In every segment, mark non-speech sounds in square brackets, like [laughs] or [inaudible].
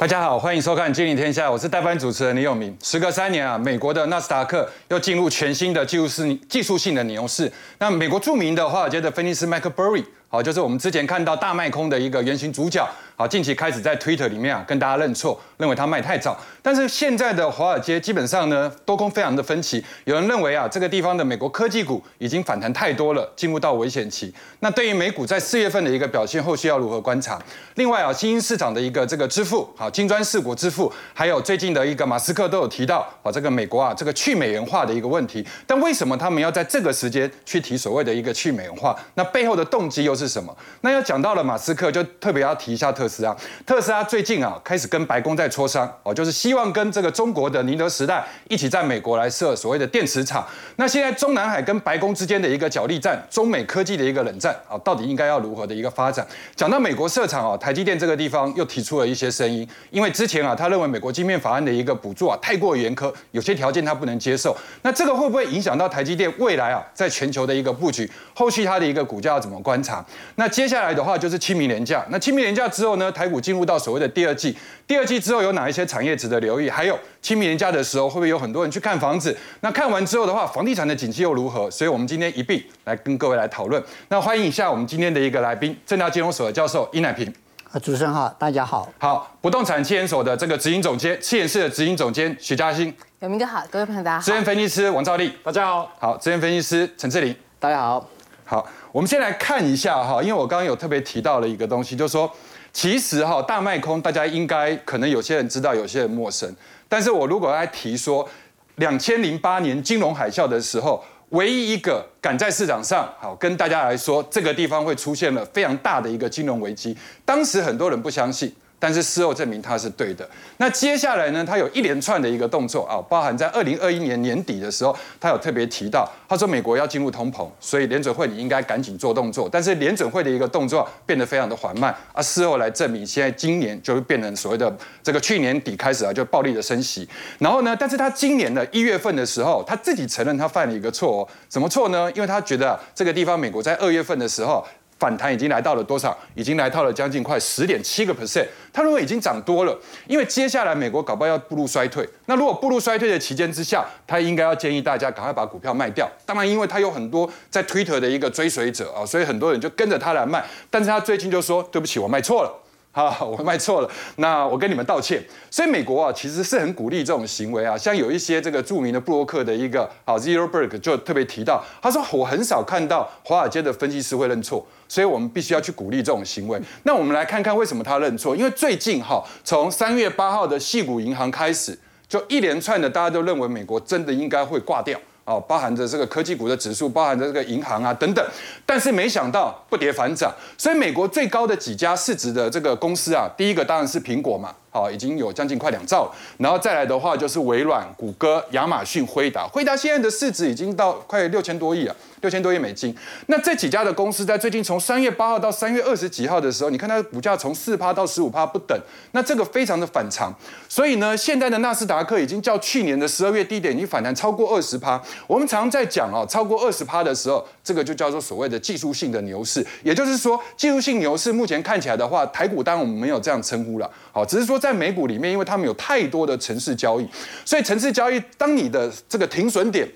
大家好，欢迎收看《经理天下》，我是代班主持人李永明。时隔三年啊，美国的纳斯达克又进入全新的技术性技术性的牛市。那美国著名的华尔街的分析师 m i c h a e Burry，好，就是我们之前看到大卖空的一个原型主角。好，近期开始在 Twitter 里面啊跟大家认错，认为它卖太早。但是现在的华尔街基本上呢多空非常的分歧，有人认为啊这个地方的美国科技股已经反弹太多了，进入到危险期。那对于美股在四月份的一个表现，后续要如何观察？另外啊，新兴市场的一个这个支付，好，金砖四国支付，还有最近的一个马斯克都有提到，啊，这个美国啊这个去美元化的一个问题。但为什么他们要在这个时间去提所谓的一个去美元化？那背后的动机又是什么？那要讲到了马斯克，就特别要提一下特斯拉，特斯。拉最近啊，开始跟白宫在磋商哦，就是希望跟这个中国的宁德时代一起在美国来设所谓的电池厂。那现在中南海跟白宫之间的一个角力战，中美科技的一个冷战啊，到底应该要如何的一个发展？讲到美国设厂啊，台积电这个地方又提出了一些声音，因为之前啊，他认为美国晶片法案的一个补助啊太过严苛，有些条件他不能接受。那这个会不会影响到台积电未来啊在全球的一个布局？后续它的一个股价要怎么观察？那接下来的话就是清明年假，那清明年假之后，台股进入到所谓的第二季，第二季之后有哪一些产业值得留意？还有清明年假的时候，会不会有很多人去看房子？那看完之后的话，房地产的景气又如何？所以我们今天一并来跟各位来讨论。那欢迎一下我们今天的一个来宾，正大金融所的教授殷乃平。啊，主持人好，大家好。好，不动产七研所的这个执行总监，七研室的执行总监许嘉欣。有明哥好，各位朋友大家好。资深分析师王兆立，大家好。好，资深分析师陈志玲，大家好。好，我们先来看一下哈，因为我刚刚有特别提到了一个东西，就是说。其实哈，大卖空，大家应该可能有些人知道，有些人陌生。但是我如果来提说，两千零八年金融海啸的时候，唯一一个敢在市场上好跟大家来说，这个地方会出现了非常大的一个金融危机，当时很多人不相信。但是事后证明他是对的。那接下来呢？他有一连串的一个动作啊，包含在二零二一年年底的时候，他有特别提到，他说美国要进入通膨，所以联准会你应该赶紧做动作。但是联准会的一个动作变得非常的缓慢啊。事后来证明，现在今年就变成所谓的这个去年底开始啊，就暴力的升息。然后呢，但是他今年的一月份的时候，他自己承认他犯了一个错，什么错呢？因为他觉得这个地方美国在二月份的时候。反弹已经来到了多少？已经来到了将近快十点七个 percent。他认为已经涨多了，因为接下来美国搞不好要步入衰退。那如果步入衰退的期间之下，他应该要建议大家赶快把股票卖掉。当然，因为他有很多在 Twitter 的一个追随者啊，所以很多人就跟着他来卖。但是他最近就说：“对不起，我卖错了。”好，我卖错了，那我跟你们道歉。所以美国啊，其实是很鼓励这种行为啊。像有一些这个著名的布洛克的一个好 Zero Berg 就特别提到，他说我很少看到华尔街的分析师会认错，所以我们必须要去鼓励这种行为。那我们来看看为什么他认错？因为最近哈，从三月八号的细谷银行开始，就一连串的大家都认为美国真的应该会挂掉。哦，包含着这个科技股的指数，包含着这个银行啊等等，但是没想到不跌反涨，所以美国最高的几家市值的这个公司啊，第一个当然是苹果嘛。好，已经有将近快两兆，然后再来的话就是微软、谷歌、亚马逊、辉达。辉达现在的市值已经到快六千多亿啊，六千多亿美金。那这几家的公司在最近从三月八号到三月二十几号的时候，你看它的股价从四趴到十五趴不等，那这个非常的反常。所以呢，现在的纳斯达克已经较去年的十二月低点已经反弹超过二十趴。我们常在讲哦，超过二十趴的时候，这个就叫做所谓的技术性的牛市。也就是说，技术性牛市目前看起来的话，台股当然我们没有这样称呼了，好，只是说。在美股里面，因为他们有太多的城市交易，所以城市交易，当你的这个停损点，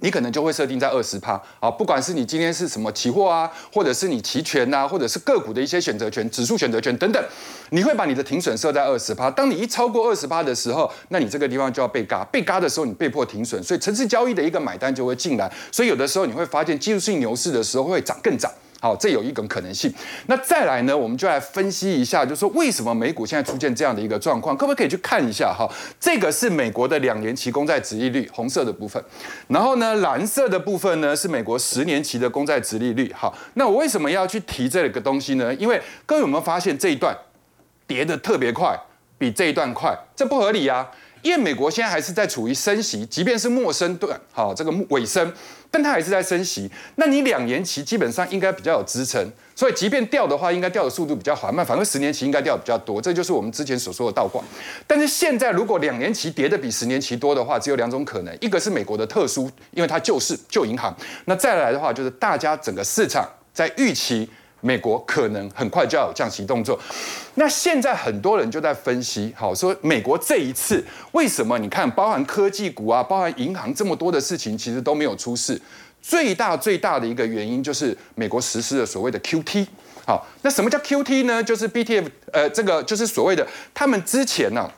你可能就会设定在二十趴啊。不管是你今天是什么期货啊，或者是你期权呐，或者是个股的一些选择权、指数选择权等等，你会把你的停损设在二十趴。当你一超过二十趴的时候，那你这个地方就要被嘎，被嘎的时候，你被迫停损，所以城市交易的一个买单就会进来。所以有的时候你会发现，技术性牛市的时候会涨更涨。好，这有一种可能性。那再来呢，我们就来分析一下，就是说为什么美股现在出现这样的一个状况？可不可以去看一下？哈，这个是美国的两年期公债殖利率，红色的部分。然后呢，蓝色的部分呢是美国十年期的公债殖利率。好，那我为什么要去提这个东西呢？因为各位有没有发现这一段跌的特别快，比这一段快？这不合理啊！因为美国现在还是在处于升息，即便是陌生段，好，这个尾声。但它还是在升息，那你两年期基本上应该比较有支撑，所以即便掉的话，应该掉的速度比较缓慢。反正十年期应该掉的比较多，这就是我们之前所说的倒挂。但是现在如果两年期跌的比十年期多的话，只有两种可能：一个是美国的特殊，因为它救市救银行；那再来的话，就是大家整个市场在预期美国可能很快就要有降息动作。那现在很多人就在分析，好说美国这一次为什么？你看，包含科技股啊，包含银行这么多的事情，其实都没有出事。最大最大的一个原因就是美国实施了所谓的 QT。好，那什么叫 QT 呢？就是 BTF，呃，这个就是所谓的他们之前呢。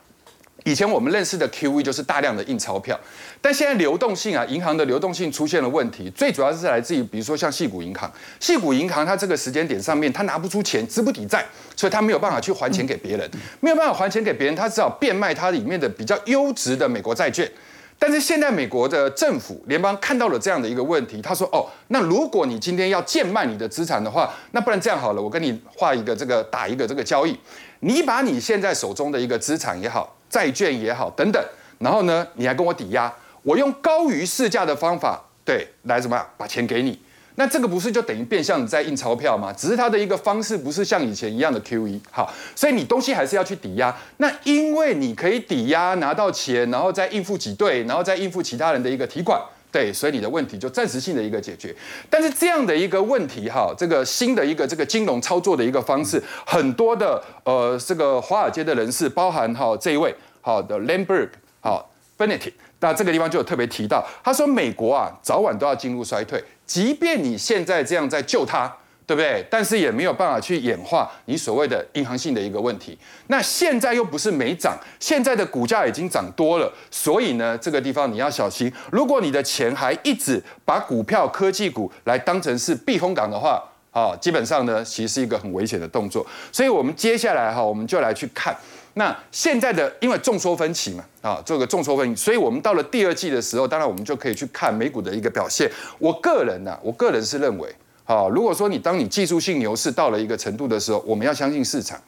以前我们认识的 QE 就是大量的印钞票，但现在流动性啊，银行的流动性出现了问题，最主要是来自于，比如说像细谷银行，细谷银行它这个时间点上面，它拿不出钱，资不抵债，所以它没有办法去还钱给别人，没有办法还钱给别人，它只好变卖它里面的比较优质的美国债券。但是现在美国的政府联邦看到了这样的一个问题，他说：哦，那如果你今天要贱卖你的资产的话，那不然这样好了，我跟你画一个这个打一个这个交易，你把你现在手中的一个资产也好。债券也好，等等，然后呢，你还跟我抵押，我用高于市价的方法，对，来怎么样把钱给你？那这个不是就等于变相你在印钞票吗？只是它的一个方式不是像以前一样的 QE，好，所以你东西还是要去抵押。那因为你可以抵押拿到钱，然后再应付挤兑，然后再应付其他人的一个提款。对，所以你的问题就暂时性的一个解决，但是这样的一个问题哈，这个新的一个这个金融操作的一个方式，很多的呃这个华尔街的人士，包含哈这一位好的 Lamberg 好 Bennett，那这个地方就有特别提到，他说美国啊早晚都要进入衰退，即便你现在这样在救他。对不对？但是也没有办法去演化你所谓的银行性的一个问题。那现在又不是没涨，现在的股价已经涨多了，所以呢，这个地方你要小心。如果你的钱还一直把股票、科技股来当成是避风港的话，啊，基本上呢，其实是一个很危险的动作。所以我们接下来哈，我们就来去看那现在的，因为众说纷起嘛，啊，这个众说纷纭，所以我们到了第二季的时候，当然我们就可以去看美股的一个表现。我个人呢，我个人是认为。好，如果说你当你技术性牛市到了一个程度的时候，我们要相信市场。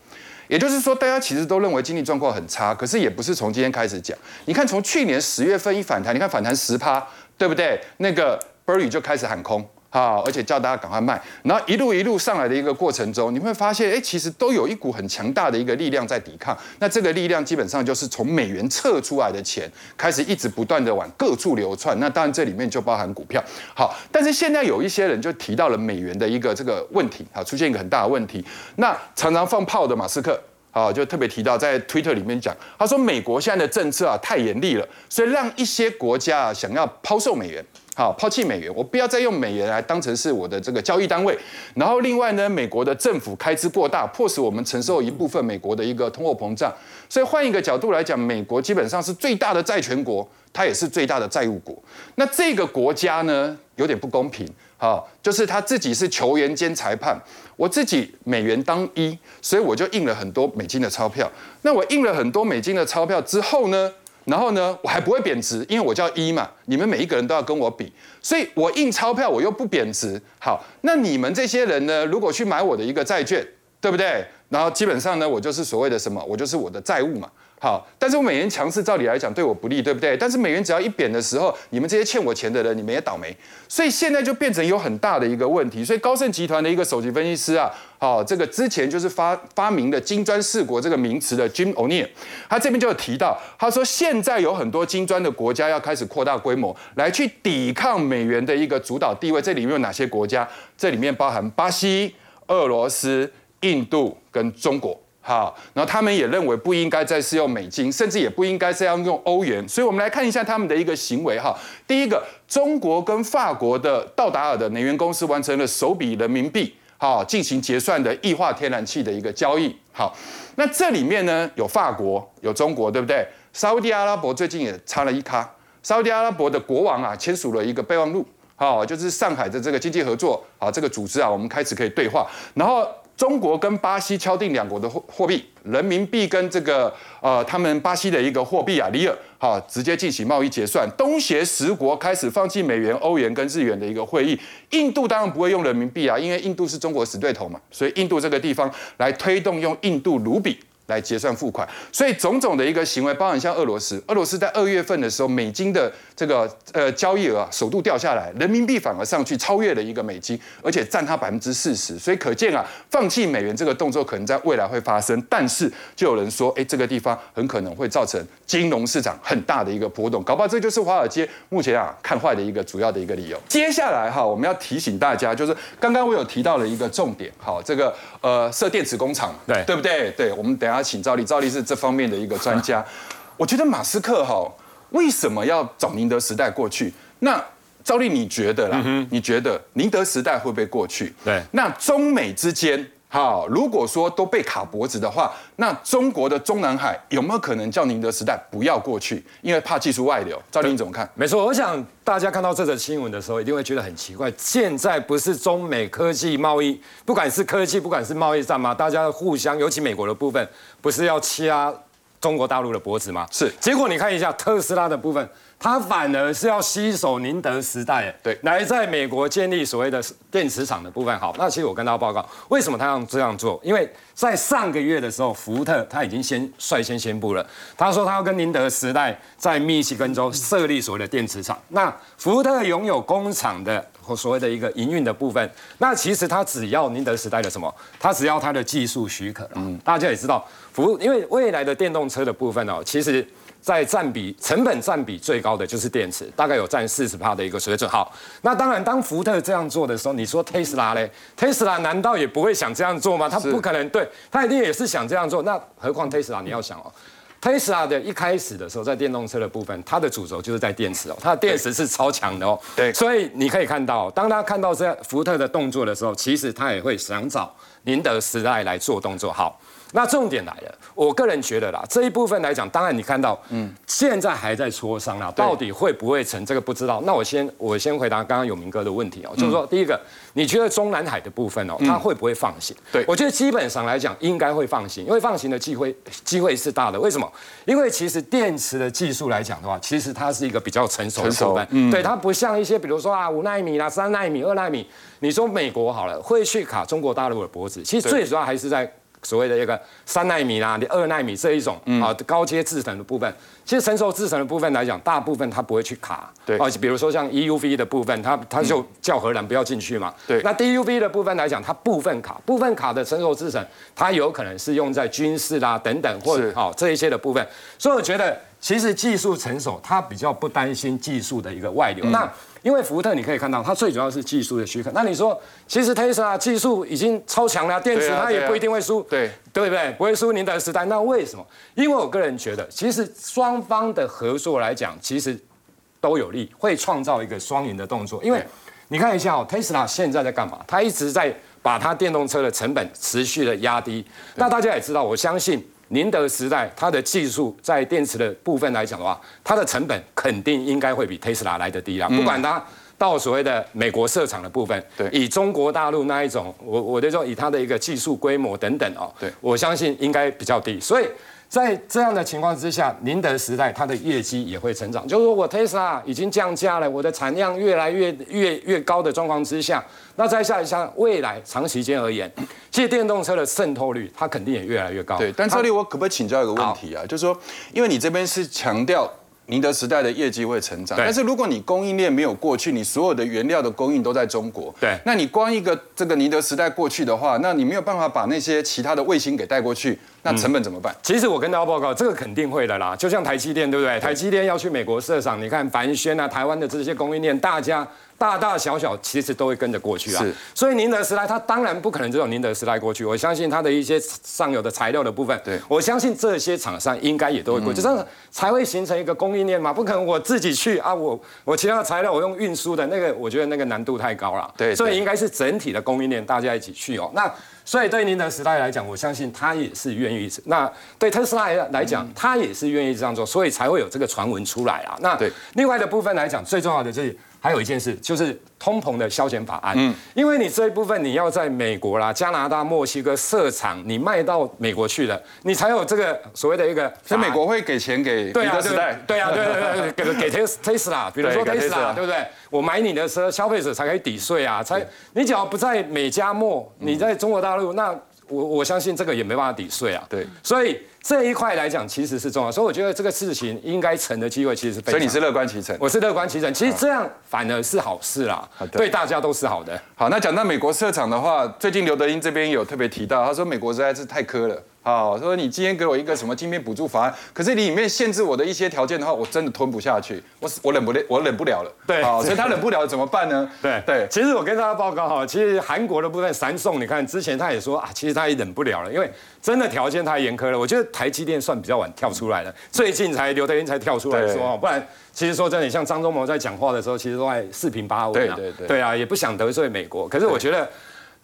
也就是说，大家其实都认为经济状况很差，可是也不是从今天开始讲。你看，从去年十月份一反弹，你看反弹十趴，对不对？那个 Berry 就开始喊空。好，而且叫大家赶快卖，然后一路一路上来的一个过程中，你会发现，哎，其实都有一股很强大的一个力量在抵抗。那这个力量基本上就是从美元撤出来的钱，开始一直不断的往各处流窜。那当然这里面就包含股票。好，但是现在有一些人就提到了美元的一个这个问题，啊，出现一个很大的问题。那常常放炮的马斯克，啊，就特别提到在推特里面讲，他说美国现在的政策啊太严厉了，所以让一些国家啊想要抛售美元。好，抛弃美元，我不要再用美元来当成是我的这个交易单位。然后另外呢，美国的政府开支过大，迫使我们承受一部分美国的一个通货膨胀。所以换一个角度来讲，美国基本上是最大的债权国，它也是最大的债务国。那这个国家呢，有点不公平。好，就是他自己是球员兼裁判，我自己美元当一，所以我就印了很多美金的钞票。那我印了很多美金的钞票之后呢？然后呢，我还不会贬值，因为我叫一嘛，你们每一个人都要跟我比，所以我印钞票我又不贬值。好，那你们这些人呢，如果去买我的一个债券，对不对？然后基本上呢，我就是所谓的什么，我就是我的债务嘛。好，但是我美元强势，照理来讲对我不利，对不对？但是美元只要一贬的时候，你们这些欠我钱的人，你们也倒霉。所以现在就变成有很大的一个问题。所以高盛集团的一个首席分析师啊，好，这个之前就是发发明的“金砖四国”这个名词的 Jim O'Neill，他这边就有提到，他说现在有很多金砖的国家要开始扩大规模，来去抵抗美元的一个主导地位。这里面有哪些国家？这里面包含巴西、俄罗斯、印度跟中国。好，然后他们也认为不应该再是用美金，甚至也不应该这样用欧元。所以，我们来看一下他们的一个行为哈。第一个，中国跟法国的道达尔的能源公司完成了首笔人民币好进行结算的液化天然气的一个交易。好，那这里面呢有法国，有中国，对不对？沙地阿拉伯最近也插了一卡，沙地阿拉伯的国王啊签署了一个备忘录，好，就是上海的这个经济合作好这个组织啊，我们开始可以对话，然后。中国跟巴西敲定两国的货货币，人民币跟这个呃他们巴西的一个货币啊里尔，好直接进行贸易结算。东协十国开始放弃美元、欧元跟日元的一个会议。印度当然不会用人民币啊，因为印度是中国死对头嘛，所以印度这个地方来推动用印度卢比来结算付款，所以种种的一个行为，包含像俄罗斯，俄罗斯在二月份的时候，美金的这个呃交易额啊，首度掉下来，人民币反而上去超越了一个美金，而且占它百分之四十，所以可见啊，放弃美元这个动作可能在未来会发生，但是就有人说，哎，这个地方很可能会造成金融市场很大的一个波动，搞不好这就是华尔街目前啊看坏的一个主要的一个理由。接下来哈，我们要提醒大家，就是刚刚我有提到了一个重点，好，这个呃设电池工厂，对对不对？对，我们等下请赵丽，赵丽是这方面的一个专家。[laughs] 我觉得马斯克哈为什么要找宁德时代过去？那赵丽你觉得啦？你觉得宁德时代会不会过去？对那中美之间。好，如果说都被卡脖子的话，那中国的中南海有没有可能叫宁德时代不要过去？因为怕技术外流。赵丽你怎么看？没错，我想大家看到这则新闻的时候，一定会觉得很奇怪。现在不是中美科技贸易，不管是科技，不管是贸易战吗？大家互相，尤其美国的部分，不是要掐中国大陆的脖子吗？是。结果你看一下特斯拉的部分，它反而是要吸手宁德时代，对，来在美国建立所谓的电池厂的部分。好，那其实我跟大家报告，为什么他要这样做？因为在上个月的时候，福特他已经先率先宣布了，他说他要跟宁德时代在密西根州设立所谓的电池厂。那福特拥有工厂的或所谓的一个营运的部分，那其实他只要宁德时代的什么？他只要他的技术许可了。嗯，大家也知道，福因为未来的电动车的部分哦，其实。在占比成本占比最高的就是电池，大概有占四十帕的一个水准。好，那当然，当福特这样做的时候，你说 Tesla 嘞？Tesla 难道也不会想这样做吗？他不可能，对他一定也是想这样做。那何况 Tesla，你要想哦，Tesla 的一开始的时候，在电动车的部分，它的主轴就是在电池哦，它的电池是超强的哦。对，所以你可以看到，当他看到这福特的动作的时候，其实他也会想找宁德时代来做动作。好。那重点来了，我个人觉得啦，这一部分来讲，当然你看到，嗯，现在还在磋商啦，到底会不会成，这个不知道。那我先我先回答刚刚永明哥的问题哦，就是说，第一个，你觉得中南海的部分哦，它会不会放行？对我觉得基本上来讲，应该会放行，因为放行的机会机会是大的。为什么？因为其实电池的技术来讲的话，其实它是一个比较成熟的手段，对它不像一些比如说啊五纳米啦、三纳米、二纳米，你说美国好了会去卡中国大陆的脖子，其实最主要还是在。所谓的一个三纳米啦、二纳米这一种啊高阶制程的部分，其实成熟制程的部分来讲，大部分它不会去卡。对，啊，比如说像 EUV 的部分，它它就叫荷兰不要进去嘛。对，那 DUV 的部分来讲，它部分卡，部分卡的成熟制程，它有可能是用在军事啦等等，或者好这一些的部分。所以我觉得，其实技术成熟，它比较不担心技术的一个外流。那因为福特你可以看到，它最主要是技术的许可。那你说，其实 Tesla 技术已经超强了，电池它也不一定会输，对对不对？不会输宁德时代。那为什么？因为我个人觉得，其实双方的合作来讲，其实都有利，会创造一个双赢的动作。因为你看一下哦，Tesla 现在在干嘛？它一直在把它电动车的成本持续的压低。那大家也知道，我相信。宁德时代，它的技术在电池的部分来讲的话，它的成本肯定应该会比 Tesla 来的低啦。不管它到所谓的美国设厂的部分，对，以中国大陆那一种，我我就说以它的一个技术规模等等哦，对，我相信应该比较低。所以在这样的情况之下，宁德时代它的业绩也会成长。就是说我 Tesla 已经降价了，我的产量越来越越越高的状况之下，那再下一下未来长时间而言。其实电动车的渗透率，它肯定也越来越高。对，但这里我可不可以请教一个问题啊？就是说，因为你这边是强调宁德时代的业绩会成长，但是如果你供应链没有过去，你所有的原料的供应都在中国，对，那你光一个这个宁德时代过去的话，那你没有办法把那些其他的卫星给带过去，那成本怎么办？其实我跟大家报告，这个肯定会的啦。就像台积电，对不对？台积电要去美国设厂，你看凡轩啊，台湾的这些供应链，大家。大大小小其实都会跟着过去啊，是，所以宁德时代它当然不可能只有宁德时代过去，我相信它的一些上游的材料的部分，对，我相信这些厂商应该也都会过去，这样才会形成一个供应链嘛，不可能我自己去啊，我我其他的材料我用运输的那个，我觉得那个难度太高了，对，所以应该是整体的供应链大家一起去哦，那所以对宁德时代来讲，我相信他也是愿意，那对特斯拉来讲，他也是愿意这样做，所以才会有这个传闻出来啊，那对，另外的部分来讲，最重要的就是。还有一件事，就是通膨的消减法案。嗯，因为你这一部分你要在美国啦、加拿大、墨西哥设厂，你卖到美国去了，你才有这个所谓的一个。所以美国会给钱给对啊，对对啊，对对对，给给 Tesla，[laughs] 比如说 Tesla，对不对？我买你的车，消费者才可以抵税啊，才你只要不在美加墨，你在中国大陆那。我我相信这个也没办法抵税啊。对，所以这一块来讲其实是重要，所以我觉得这个事情应该成的机会其实是非常。所以你是乐观其成？我是乐观其成，其实这样反而是好事啦，对大家都是好的。好，那讲到美国设厂的话，最近刘德英这边有特别提到，他说美国实在是太苛了。好，说你今天给我一个什么晶片补助法案，可是里面限制我的一些条件的话，我真的吞不下去，我我忍不了，我忍不了了。对，好，所以他忍不了怎么办呢？对对，其实我跟大家报告哈，其实韩国的部分三送，你看之前他也说啊，其实他也忍不了了，因为真的条件太严苛了。我觉得台积电算比较晚跳出来的，最近才刘德英才跳出来说，不然其实说真的，像张忠谋在讲话的时候，其实都在四平八稳啊。对对对，对啊，也不想得罪美国，可是我觉得。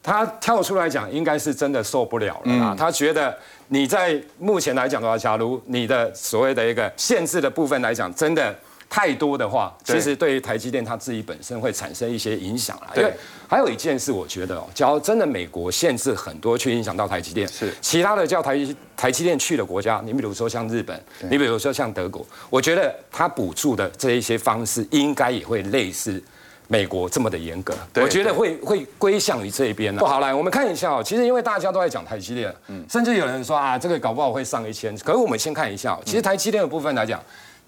他跳出来讲，应该是真的受不了了啊！他觉得你在目前来讲的话，假如你的所谓的一个限制的部分来讲，真的太多的话，其实对于台积电它自己本身会产生一些影响了。因为还有一件事，我觉得哦，假如真的美国限制很多去影响到台积电，是其他的叫台台积电去的国家，你比如说像日本，你比如说像德国，我觉得它补助的这一些方式，应该也会类似。美国这么的严格，我觉得会会归向于这一边呢。不好，来我们看一下哦。其实因为大家都在讲台积电，嗯，甚至有人说啊，这个搞不好会上一千。可是我们先看一下，其实台积电的部分来讲。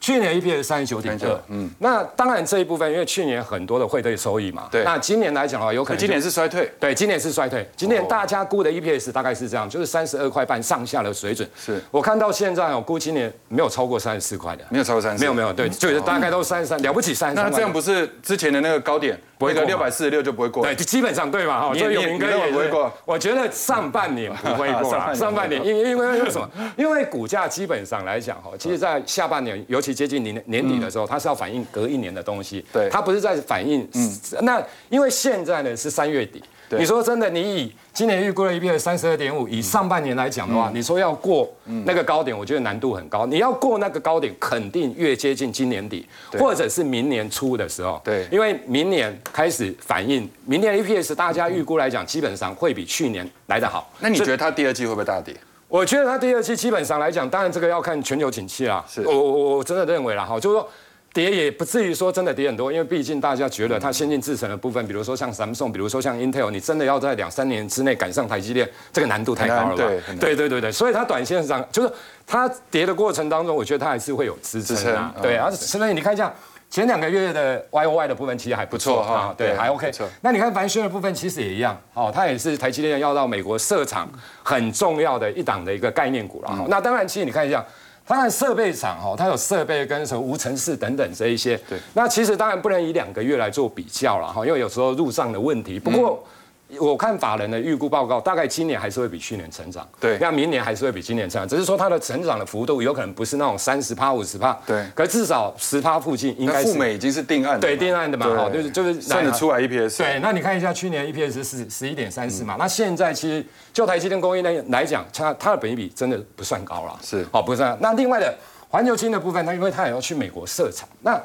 去年 EPS 三十九点二，嗯，那当然这一部分，因为去年很多的汇兑收益嘛，对，那今年来讲的话，有可能今年是衰退，对，今年是衰退，今年大家估的 EPS 大概是这样，就是三十二块半上下的水准。是。我看到现在，我估今年没有超过三十四块的，没有超过三十，没有没有，对，就是大概都三十三，了不起三十三。那这样不是之前的那个高点，不会六百四十六就不会过？对，基本上对嘛，哈，所以永明哥也不会过。我觉得上半年不会过，[laughs] 上半年。因因为为什么？因为股价基本上来讲，哈，其实在下半年，尤其接近年年底。的时候，它是要反映隔一年的东西，对，它不是在反映。嗯，那因为现在呢是三月底，你说真的，你以今年预估的 EPS 三十二点五，以上半年来讲的话，你说要过那个高点，我觉得难度很高。你要过那个高点，肯定越接近今年底，或者是明年初的时候，对，因为明年开始反映，明年 EPS 大家预估来讲，基本上会比去年来得好。那你觉得它第二季会不会大跌？我觉得它第二期基本上来讲，当然这个要看全球景气啦。是，我我我真的认为啦，哈，就是说跌也不至于说真的跌很多，因为毕竟大家觉得它先进制程的部分，比如说像 Samsung，比如说像 Intel，你真的要在两三年之内赶上台积电，这个难度太高了吧？对对对对，所以它短线上就是它跌的过程当中，我觉得它还是会有支撑啊。对啊，所以你看一下。前两个月的 Y O Y 的部分其实还不错哈，对，还 OK。那你看凡轩的部分其实也一样，哦，它也是台积电要到美国设厂很重要的一档的一个概念股了哈。那当然，其实你看一下，它的设备厂哈，它有设备跟什么无尘室等等这一些。对。那其实当然不能以两个月来做比较了哈，因为有时候路上的问题。不过。我看法人的预估报告，大概今年还是会比去年成长。对，那明年还是会比今年成长，只是说它的成长的幅度有可能不是那种三十趴、五十趴。对，可至少十趴附近应该。富美已经是定案。对，定案的嘛，哈，就是就是算得出来 EPS。对，那你看一下去年 EPS 是十一点三四嘛，那现在其实就台积电工业来来讲，它它的本益比真的不算高了。是，哦，不算。那另外的环球金的部分，它因为它也要去美国设厂，那。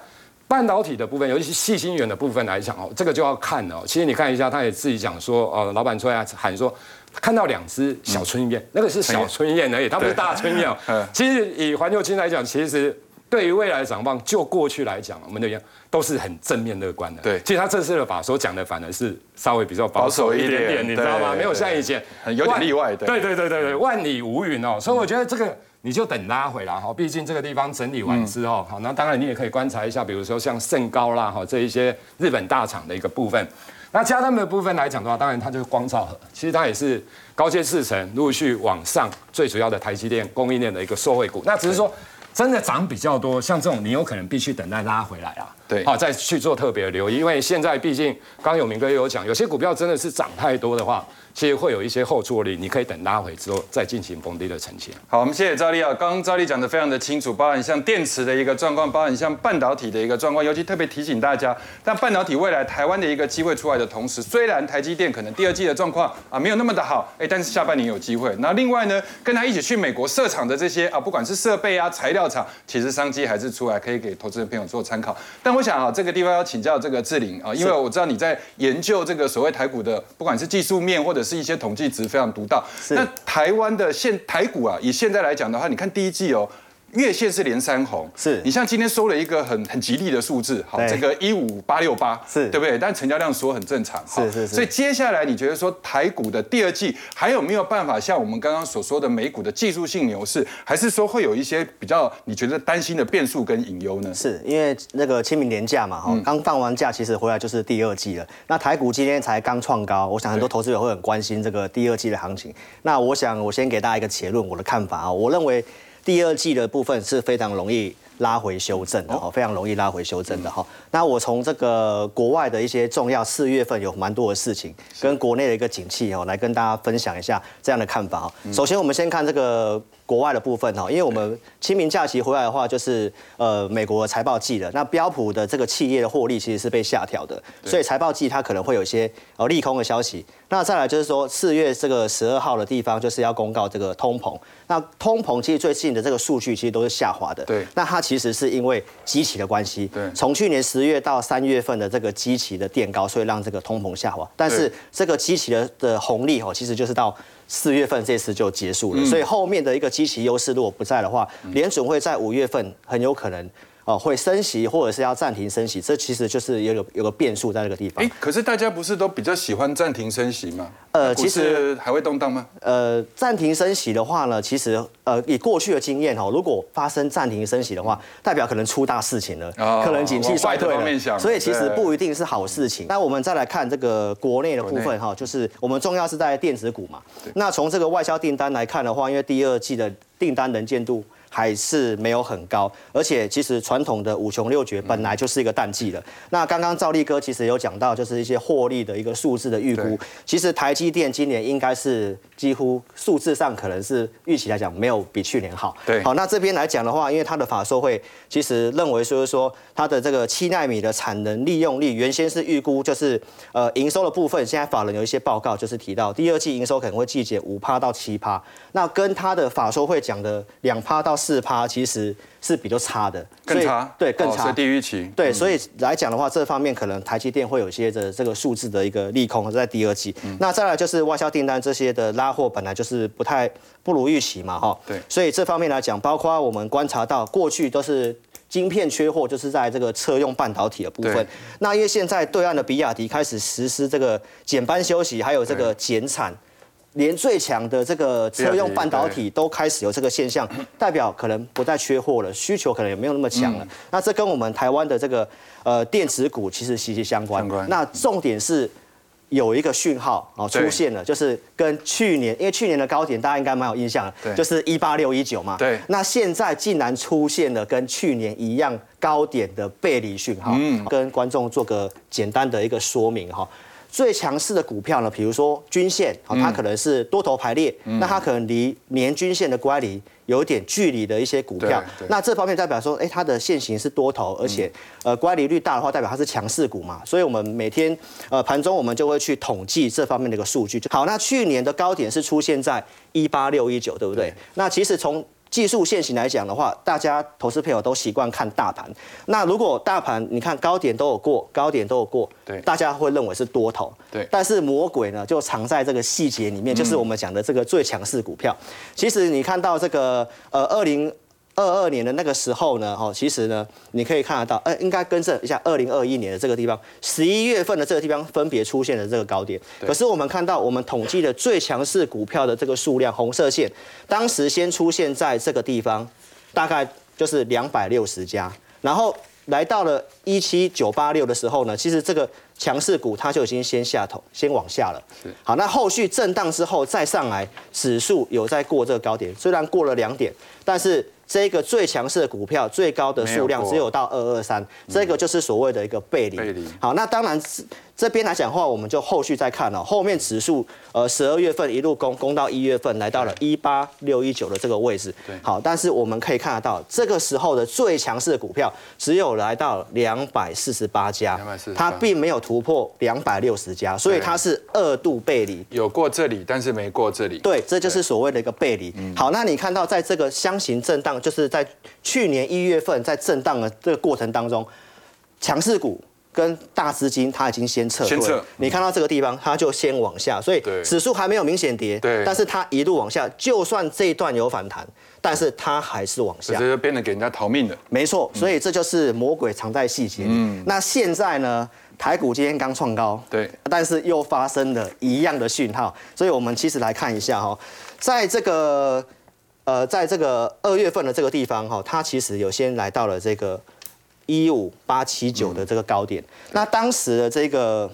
半导体的部分，尤其是细晶圆的部分来讲哦，这个就要看哦。其实你看一下，他也自己讲说，呃，老板出来喊说，看到两只小春燕，那个是小春燕而已，它不是大春燕。[laughs] 其实以环球金来讲，其实对于未来的展望，就过去来讲，我们的都是很正面乐观的。对，其实他这次的法所讲的反而是稍微比较保守一点点，你知道吗？没有像以前有点例外。对对对对对，万里无云哦。所以我觉得这个。你就等拉回来哈，毕竟这个地方整理完之后，好，那当然你也可以观察一下，比如说像盛高啦哈这一些日本大厂的一个部分。那加他们的部分来讲的话，当然它就是光照盒，其实它也是高阶制程陆续往上，最主要的台积电供应链的一个受惠股。那只是说真的涨比较多，像这种你有可能必须等待拉回来啊，对，好再去做特别的留意，因为现在毕竟刚有明哥也有讲，有些股票真的是涨太多的话。其实会有一些后坐力，你可以等拉回之后再进行逢低的呈现。好，我们谢谢赵丽啊，刚刚赵丽讲的非常的清楚，包含像电池的一个状况，包含像半导体的一个状况，尤其特别提醒大家，但半导体未来台湾的一个机会出来的同时，虽然台积电可能第二季的状况啊没有那么的好，哎，但是下半年有机会。那另外呢，跟他一起去美国设厂的这些啊，不管是设备啊、材料厂，其实商机还是出来，可以给投资人朋友做参考。但我想啊，这个地方要请教这个志玲啊，因为我知道你在研究这个所谓台股的，不管是技术面或者是一些统计值。非常独到。那台湾的现台股啊，以现在来讲的话，你看第一季哦，月线是连三红，是你像今天收了一个很很吉利的数字，好，对这个一五八六八，是对不对？但成交量缩很正常，好是是是所以接下来你觉得说台股的第二季还有没有办法像我们刚刚所说的美股的技术性牛市，还是说会有一些比较你觉得担心的变数跟隐忧呢？是因为那个清明年假嘛，哈、刚放完假，其实回来就是第二季了。那台股今天才刚创高，我想很多投资者会很关心这个第二季的行情。那我想我先给大家一个结论，我的看法啊，我认为第二季的部分是非常容易拉回修正的哈，非常容易拉回修正的哈。那我从这个国外的一些重要四月份有蛮多的事情，跟国内的一个景气哦，来跟大家分享一下这样的看法哈。首先我们先看这个国外的部分哈，因为我们清明假期回来的话，就是呃美国的财报季了。那标普的这个企业的获利其实是被下调的，所以财报季它可能会有一些呃利空的消息。那再来就是说四月这个十二号的地方就是要公告这个通膨。那通膨其实最近的这个数据其实都是下滑的，对。那它其实是因为基期的关系，对。从去年十月到三月份的这个基期的垫高，所以让这个通膨下滑。但是对。这个基期的的红利哦，其实就是到四月份这次就结束嗯。了，所以后面的一个基期优势如果不在的话，联准会在五月份很有可能。哦，会升息或者是要暂停升息，这其实就是有个有个变数在那个地方哎。，可是大家不是都比较喜欢暂停升息吗？呃其实市还会动荡吗？呃，暂停升息的话呢，其实呃，以过去的经验哦，如果发生暂停升息的话，代表可能出大事情了，哦可能景气衰退了，所以其实不一定是好事情。那我们再来看这个国内的部分哈，就是我们重要是在电子股嘛。那从这个外销订单来看的话，因为第二季的订单能见度。还是没有很高，而且其实传统的五穷六绝本来就是一个淡季了。那刚刚赵力哥其实有讲到，就是一些获利的一个数字的预估。其实台积电今年应该是几乎数字上可能是预期来讲没有比去年好。对好，那这边来讲的话，因为它的法说会其实认为就是说它的这个七纳米的产能利用率原先是预估就是呃营收的部分，现在法人有一些报告就是提到第二季营收可能会季减五趴到七趴，那跟它的法说会讲的两趴到四趴其实是比较差的，更差，对，更差哦。低于期。对，所以来讲的话，这方面可能台积电会有一些的这个数字的一个利空在第二季。嗯那再来就是外销订单这些的拉货本来就是不太不如预期嘛，哈。对所以这方面来讲，包括我们观察到过去都是。晶片缺货就是在这个车用半导体的部分。那因为现在对岸的比亚迪开始实施这个减班休息，还有这个减产，连最强的这个车用半导体都开始有这个现象，[laughs] 代表可能不再缺货了，需求可能也没有那么强了。嗯那这跟我们台湾的这个呃电子股其实息息相关。相关那重点是。有一个讯号哦出现了，就是跟去年，因为去年的高点大家应该蛮有印象的，就是一八六一九嘛。对那现在竟然出现了跟去年一样高点的背离讯号，嗯跟观众做个简单的一个说明哈。最强势的股票呢，比如说均线，好，嗯。它可能是多头排列，那它可能离年均线的乖离有一点距离的一些股票那这方面代表说，哎，它的线型是多头，而且呃乖离率大的话，代表它是强势股嘛，所以我们每天呃盘中我们就会去统计这方面的一个数据。好，那去年的高点是出现在一八六一九，对不对？那其实从技术线型来讲的话，大家投资朋友都习惯看大盘。那如果大盘你看高点都有过，高点都有过，对大家会认为是多头。对但是魔鬼呢就藏在这个细节里面，就是我们讲的这个最强势股票。其实你看到这个呃二零。二二年的那个时候呢，哦，其实呢，你可以看得到，呃，应该更正一下，二零二一年的这个地方，十一月份的这个地方分别出现了这个高点。可是我们看到，我们统计的最强势股票的这个数量，红色线，当时先出现在这个地方，大概就是两百六十家，然后来到了一七九八六的时候呢，其实这个强势股它就已经先下头，先往下了。好，那后续震荡之后再上来，指数有在过这个高点，虽然过了两点，但是这个最强势的股票最高的数量只有到二二三，这个就是所谓的一个背离。背离好，那当然是这边来讲的话，我们就后续再看了、后面指数呃十二月份一路攻攻到一月份，来到了一八六一九的这个位置。对好，但是我们可以看得到，这个时候的最强势的股票只有来到两百四十八家248，它并没有突破两百六十家，所以它是二度背离。有过这里，但是没过这里。对，这就是所谓的一个背离。好，那你看到在这个箱型震荡，就是在去年一月份在震荡的这个过程当中，强势股跟大资金它已经先撤退。你看到这个地方，它就先往下，所以指数还没有明显跌，对但是它一路往下，就算这一段有反弹，但是它还是往下。这就变得给人家逃命的。没错，所以这就是魔鬼藏在细节嗯。那现在呢，台股今天刚创高，对，但是又发生了一样的讯号，所以我们其实来看一下哈，在这个呃，在这个二月份的这个地方哈，它其实有先来到了这个一五八七九的这个高点。那当时的这个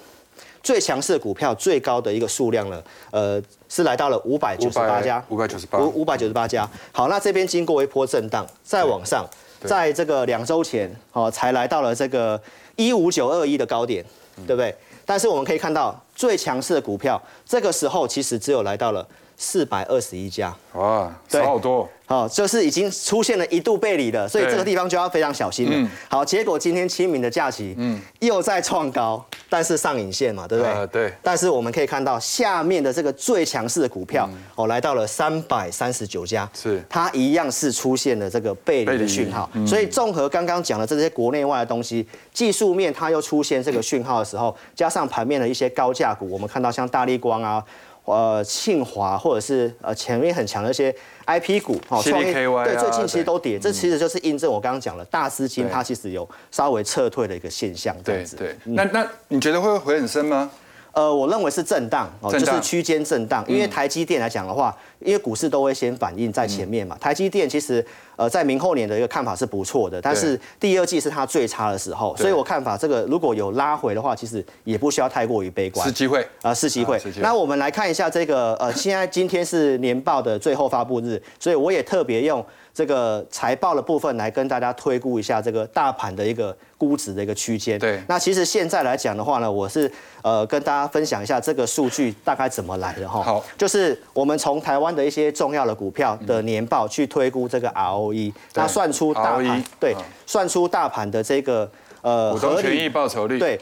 最强势的股票最高的一个数量呢，呃，是来到了五百九十八家，五百九十八，五五百九十八家。好，那这边经过一波震荡，再往上，在这个两周前，哦，才来到了这个一五九二一的高点，嗯对不对？但是我们可以看到，最强势的股票，这个时候其实只有来到了四百二十一家。哇，对少好多。好，就是已经出现了一度背离了，所以对这个地方就要非常小心了。嗯好，结果今天清明的假期，嗯，又在创高，但是上影线嘛，对不对？呃对但是我们可以看到下面的这个最强势的股票，哦，来到了三百三十九家，是它一样是出现了这个背离背离的讯号。所以综合刚刚讲的这些国内外的东西，技术面它又出现这个讯号的时候，加上盘面的一些高价股，我们看到像大力光啊。呃，庆华或者是呃前面很强的一些 IP 股，哦，创业 CDKY 啊对，最近其实都跌，这其实就是印证我刚刚讲了，大资金它其实有稍微撤退的一个现象，这对样子。对，那那你觉得会回很深吗？呃，我认为是震荡哦，就是区间震荡。因为台积电来讲的话，因为股市都会先反应在前面嘛。台积电其实呃在明后年的一个看法是不错的，但是第二季是它最差的时候，所以我看法这个如果有拉回的话，其实也不需要太过于悲观是。机会。啊，是机会啊是机会。那我们来看一下这个呃，现在今天是年报的最后发布日，所以我也特别用这个财报的部分来跟大家推估一下这个大盘的一个估值的一个区间。对那其实现在来讲的话呢，我是呃跟大家分享一下这个数据大概怎么来的哈。好，就是我们从台湾的一些重要的股票的年报去推估这个 ROE，那算出大盘对嗯，算出大盘的这个呃股东权益报酬率。对，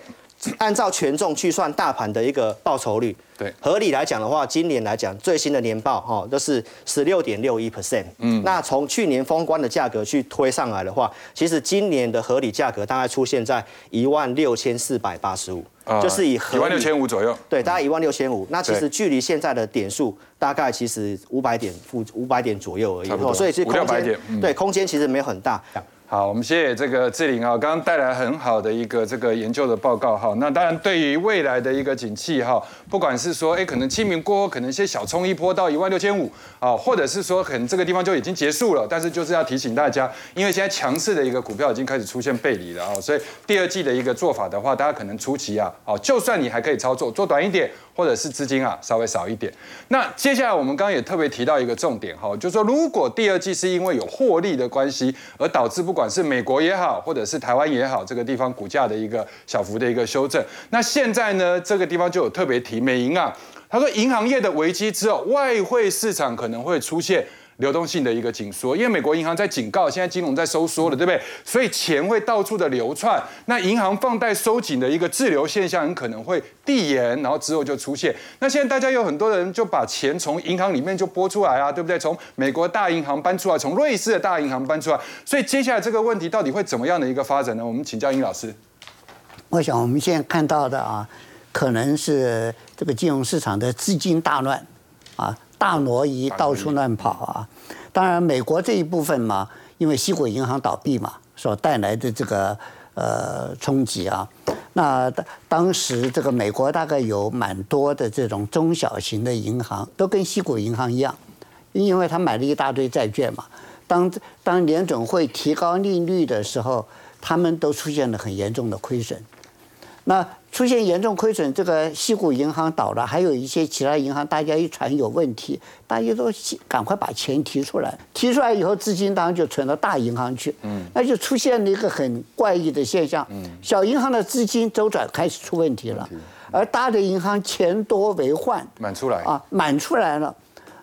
按照权重去算大盘的一个报酬率。对合理来讲的话，今年来讲最新的年报哈都是十六点六一 percent。嗯，那从去年封关的价格去推上来的话，其实今年的合理价格大概出现在一万六千四百八十五，就是以合一万六千五左右。对，大概一万六千五。那其对实距离现在的点数大概其实五百点负五百点左右而已所以是空五六百间点嗯对空间其实没有很大。好，我们谢谢这个志玲啊，刚刚带来很好的一个这个研究的报告哈。那当然，对于未来的一个景气哈，不管是说，哎，可能清明过后可能先小冲一波到一万六千五啊，或者是说可能这个地方就已经结束了，但是就是要提醒大家，因为现在强势的一个股票已经开始出现背离了啊，所以第二季的一个做法的话，大家可能初期啊，哦，就算你还可以操作，做短一点。或者是资金啊稍微少一点。那接下来我们刚刚也特别提到一个重点哈，就是说如果第二季是因为有获利的关系，而导致不管是美国也好，或者是台湾也好，这个地方股价的一个小幅的一个修正，那现在呢这个地方就有特别提美银啊，他说银行业的危机之后，外汇市场可能会出现。流动性的一个紧缩，因为美国银行在警告，现在金融在收缩了，对不对？所以钱会到处的流窜，那银行放贷收紧的一个滞留现象很可能会递延，然后之后就出现。那现在大家有很多人就把钱从银行里面就拨出来啊，对不对？从美国大银行搬出来，从瑞士的大银行搬出来，所以接下来这个问题到底会怎么样的一个发展呢？我们请教殷老师。我想我们现在看到的啊，可能是这个金融市场的资金大乱，啊，大挪移到处乱跑啊。当然，美国这一部分嘛，因为西谷银行倒闭嘛，所带来的这个呃冲击啊。那当时这个美国大概有蛮多的这种中小型的银行，都跟西谷银行一样，因为他买了一大堆债券嘛。当当联准会提高利率的时候，他们都出现了很严重的亏损。那出现严重亏损，这个西谷银行倒了，还有一些其他银行，大家一传有问题，大家都赶快把钱提出来。提出来以后，资金当然就存到大银行去，嗯，那就出现了一个很怪异的现象，嗯，小银行的资金周转开始出问题了，而大的银行钱多为患，满出来啊，满出来了。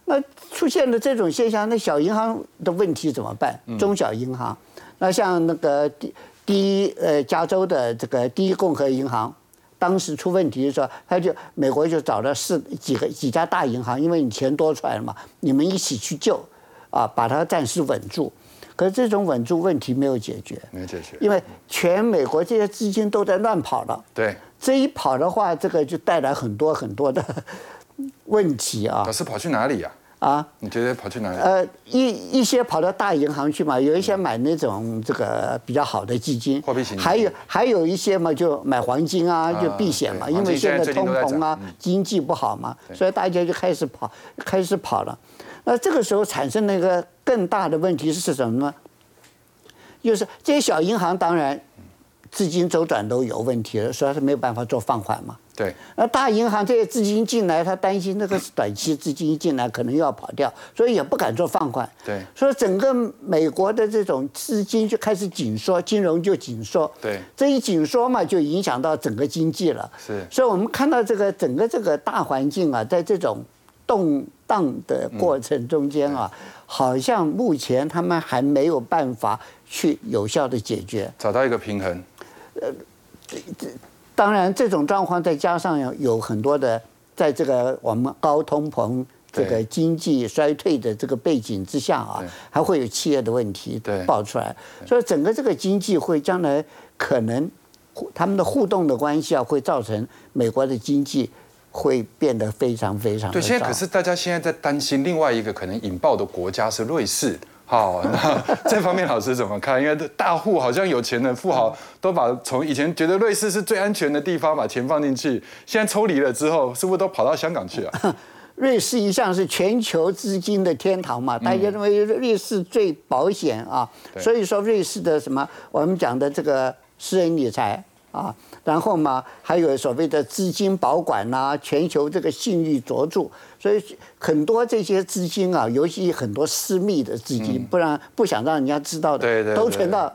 那出现了这种现象，那小银行的问题怎么办？中小银行，那像那个第第一呃加州的这个第一共和银行，当时出问题的时候，他就美国就找了四几个几家大银行，因为你钱多出来了嘛，你们一起去救，啊，把它暂时稳住。可是这种稳住问题没有解决，没解决。因为全美国这些资金都在乱跑了。对，这一跑的话，这个就带来很多很多的 [laughs] 问题啊老师跑去哪里呀？啊。你觉得跑去哪里？呃，一一些跑到大银行去嘛，有一些买那种这个比较好的基金，货币型还有还有一些嘛，就买黄金啊，就避险嘛，因为现在通膨啊，经济不好嘛，所以大家就开始跑，开始跑了。那这个时候产生了一个更大的问题是什么呢？就是这些小银行当然资金周转都有问题了，所以它是没有办法做放缓嘛。对，那大银行这些资金进来，他担心那个短期资金一进来可能又要跑掉，所以也不敢做放款。对所以整个美国的这种资金就开始紧缩，金融就紧缩。对这一紧缩嘛，就影响到整个经济了。是所以我们看到这个整个这个大环境啊，在这种动荡的过程中间啊，好像目前他们还没有办法去有效的解决。找到一个平衡。当然，这种状况再加上有有很多的，在这个我们高通膨、这个对。经济衰退的这个背景之下啊对，还会有企业的问题对。爆出来，所以整个这个经济会将来可能互他们的互动的关系啊，会造成美国的经济会变得非常非常的对，现在可是大家现在在担心另外一个可能引爆的国家是瑞士。好，那 [laughs] 这方面老师怎么看？因为大户好像有钱的富豪都把从以前觉得瑞士是最安全的地方，把钱放进去，现在抽离了之后，是不是都跑到香港去啊？[laughs] 瑞士一向是全球资金的天堂嘛，大家认为瑞士最保险啊，对所以说瑞士的什么我们讲的这个私人理财啊，然后嘛还有所谓的资金保管呐、全球这个信誉卓著，所以很多这些资金啊，尤其很多私密的资金，不然不想让人家知道的，对对对都存到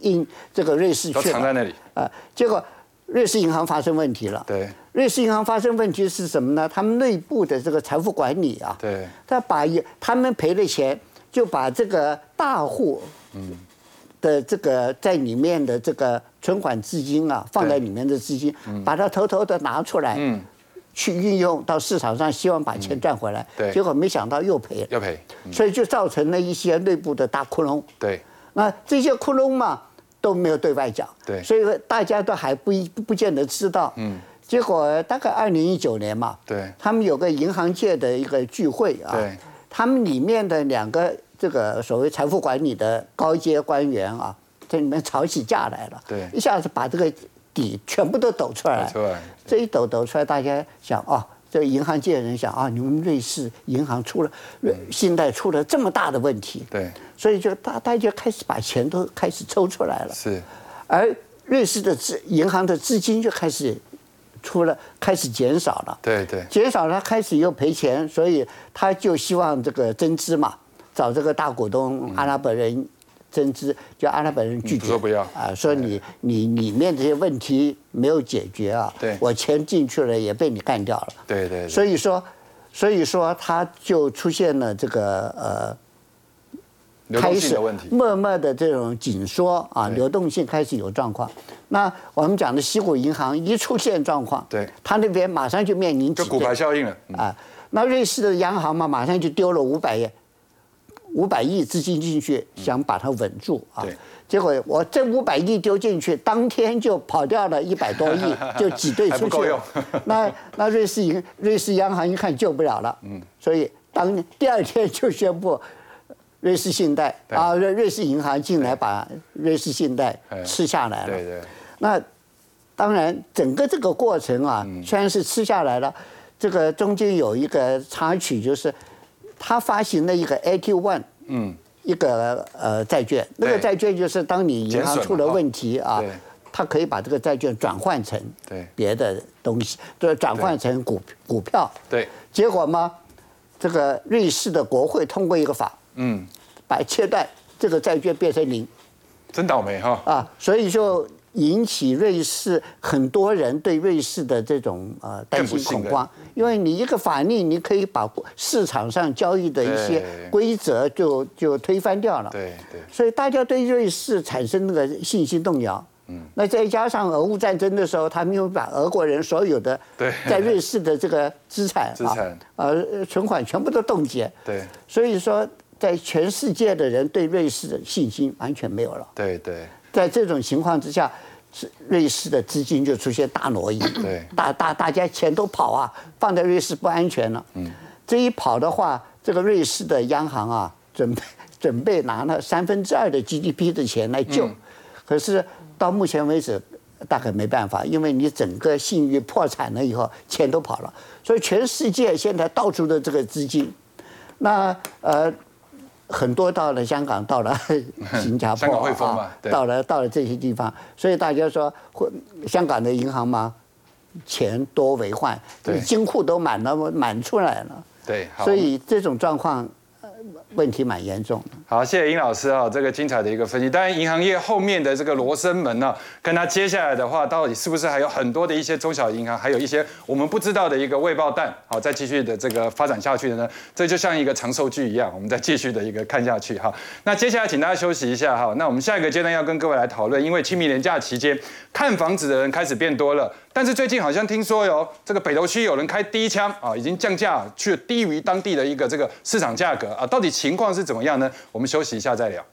印这个瑞士去了藏在那里。啊，结果瑞士银行发生问题了。对瑞士银行发生问题是什么呢？他们内部的这个财富管理啊，对他把他们赔了钱，就把这个大户的这个在里面的这个存款资金啊，放在里面的资金，把它偷偷的拿出来，嗯去运用到市场上，希望把钱赚回来。对结果没想到又赔了，又赔。所以就造成了一些内部的大窟窿。对那这些窟窿嘛都没有对外讲，对所以大家都还不一不见得知道。嗯，结果大概二零一九年嘛，对他们有个银行界的一个聚会啊，对他们里面的两个这个所谓财富管理的高阶官员啊，在里面吵起架来了，对。一下子把这个底全部都抖出来了，来。这一抖抖出来，大家想哦。这个银行界人想啊，你们瑞士银行出了瑞信贷出了这么大的问题，对。所以就大大家就开始把钱都开始抽出来了，是，而瑞士的资银行的资金就开始出了开始减少了，对对。减少了开始又赔钱，所以他就希望这个增资嘛，找这个大股东阿拉伯人增资，叫阿拉伯人拒绝，嗯说不要啊，说你你里面这些问题没有解决啊，对我钱进去了也被你干掉了，对对，所以说，所以说他就出现了这个呃。开始。默默的这种紧缩啊，流动性开始有状况。那我们讲的西谷银行一出现状况，对它那边马上就面临就骨挤兑牌效应了。嗯啊。那瑞士的央行嘛，马上就丢了五百五百亿资金进去，想把它稳住啊。结果我这五百亿丢进去，当天就跑掉了一百多亿，[laughs] 就挤兑出去。[laughs] 那那瑞士银瑞士央行一看救不了了，嗯，所以当第二天就宣布。瑞士信贷啊，瑞瑞士银行进来把瑞士信贷哎吃下来了。对对那当然，整个这个过程啊，嗯虽然是吃下来了，这个中间有一个插曲，就是他发行了一个 AT One，嗯，一个呃债券，那个债券就是当你银行出了问题啊他，可以把这个债券转换成对。别的东西，就转换成股股票。对，结果嘛，这个瑞士的国会通过一个法，嗯，把切断这个债券变成零。真倒霉哈。啊，所以就引起瑞士很多人对瑞士的这种呃担心恐慌，因为你一个法令，你可以把市场上交易的一些规则就就推翻掉了。对对。所以大家对瑞士产生那个信心动摇。嗯，那再加上俄乌战争的时候，他们又把俄国人所有的对。在瑞士的这个资产啊，呃存款全部都冻结。对。所以说在全世界的人对瑞士的信心完全没有了。对对。在这种情况之下，是瑞士的资金就出现大挪移，对 [clears throat] 大大大家钱都跑啊，放在瑞士不安全了。嗯，这一跑的话，这个瑞士的央行啊，准备准备拿了三分之二的 GDP 的钱来救，可是到目前为止。大概没办法，因为你整个信誉破产了以后，钱都跑了，所以全世界现在到处的这个资金，那呃很多到了香港，到了 [laughs] 新加坡到了到了这些地方，所以大家说，会香港的银行嘛，钱多为患，对。金库都满了，满出来了，对，所以这种状况，呃问题蛮严重的。好，谢谢殷老师啊，这个精彩的一个分析。当然，银行业后面的这个罗生门呢、跟他接下来的话，到底是不是还有很多的一些中小银行，还有一些我们不知道的一个未爆弹，好，再继续的这个发展下去的呢？这就像一个长寿剧一样，我们再继续的一个看下去哈。那接下来请大家休息一下哈。那我们下一个阶段要跟各位来讨论，因为清明年假期间看房子的人开始变多了，但是最近好像听说哟，这个北投区有人开第一枪啊，已经降价去低于当地的一个这个市场价格啊，到底情况是怎么样呢？我们休息一下再聊。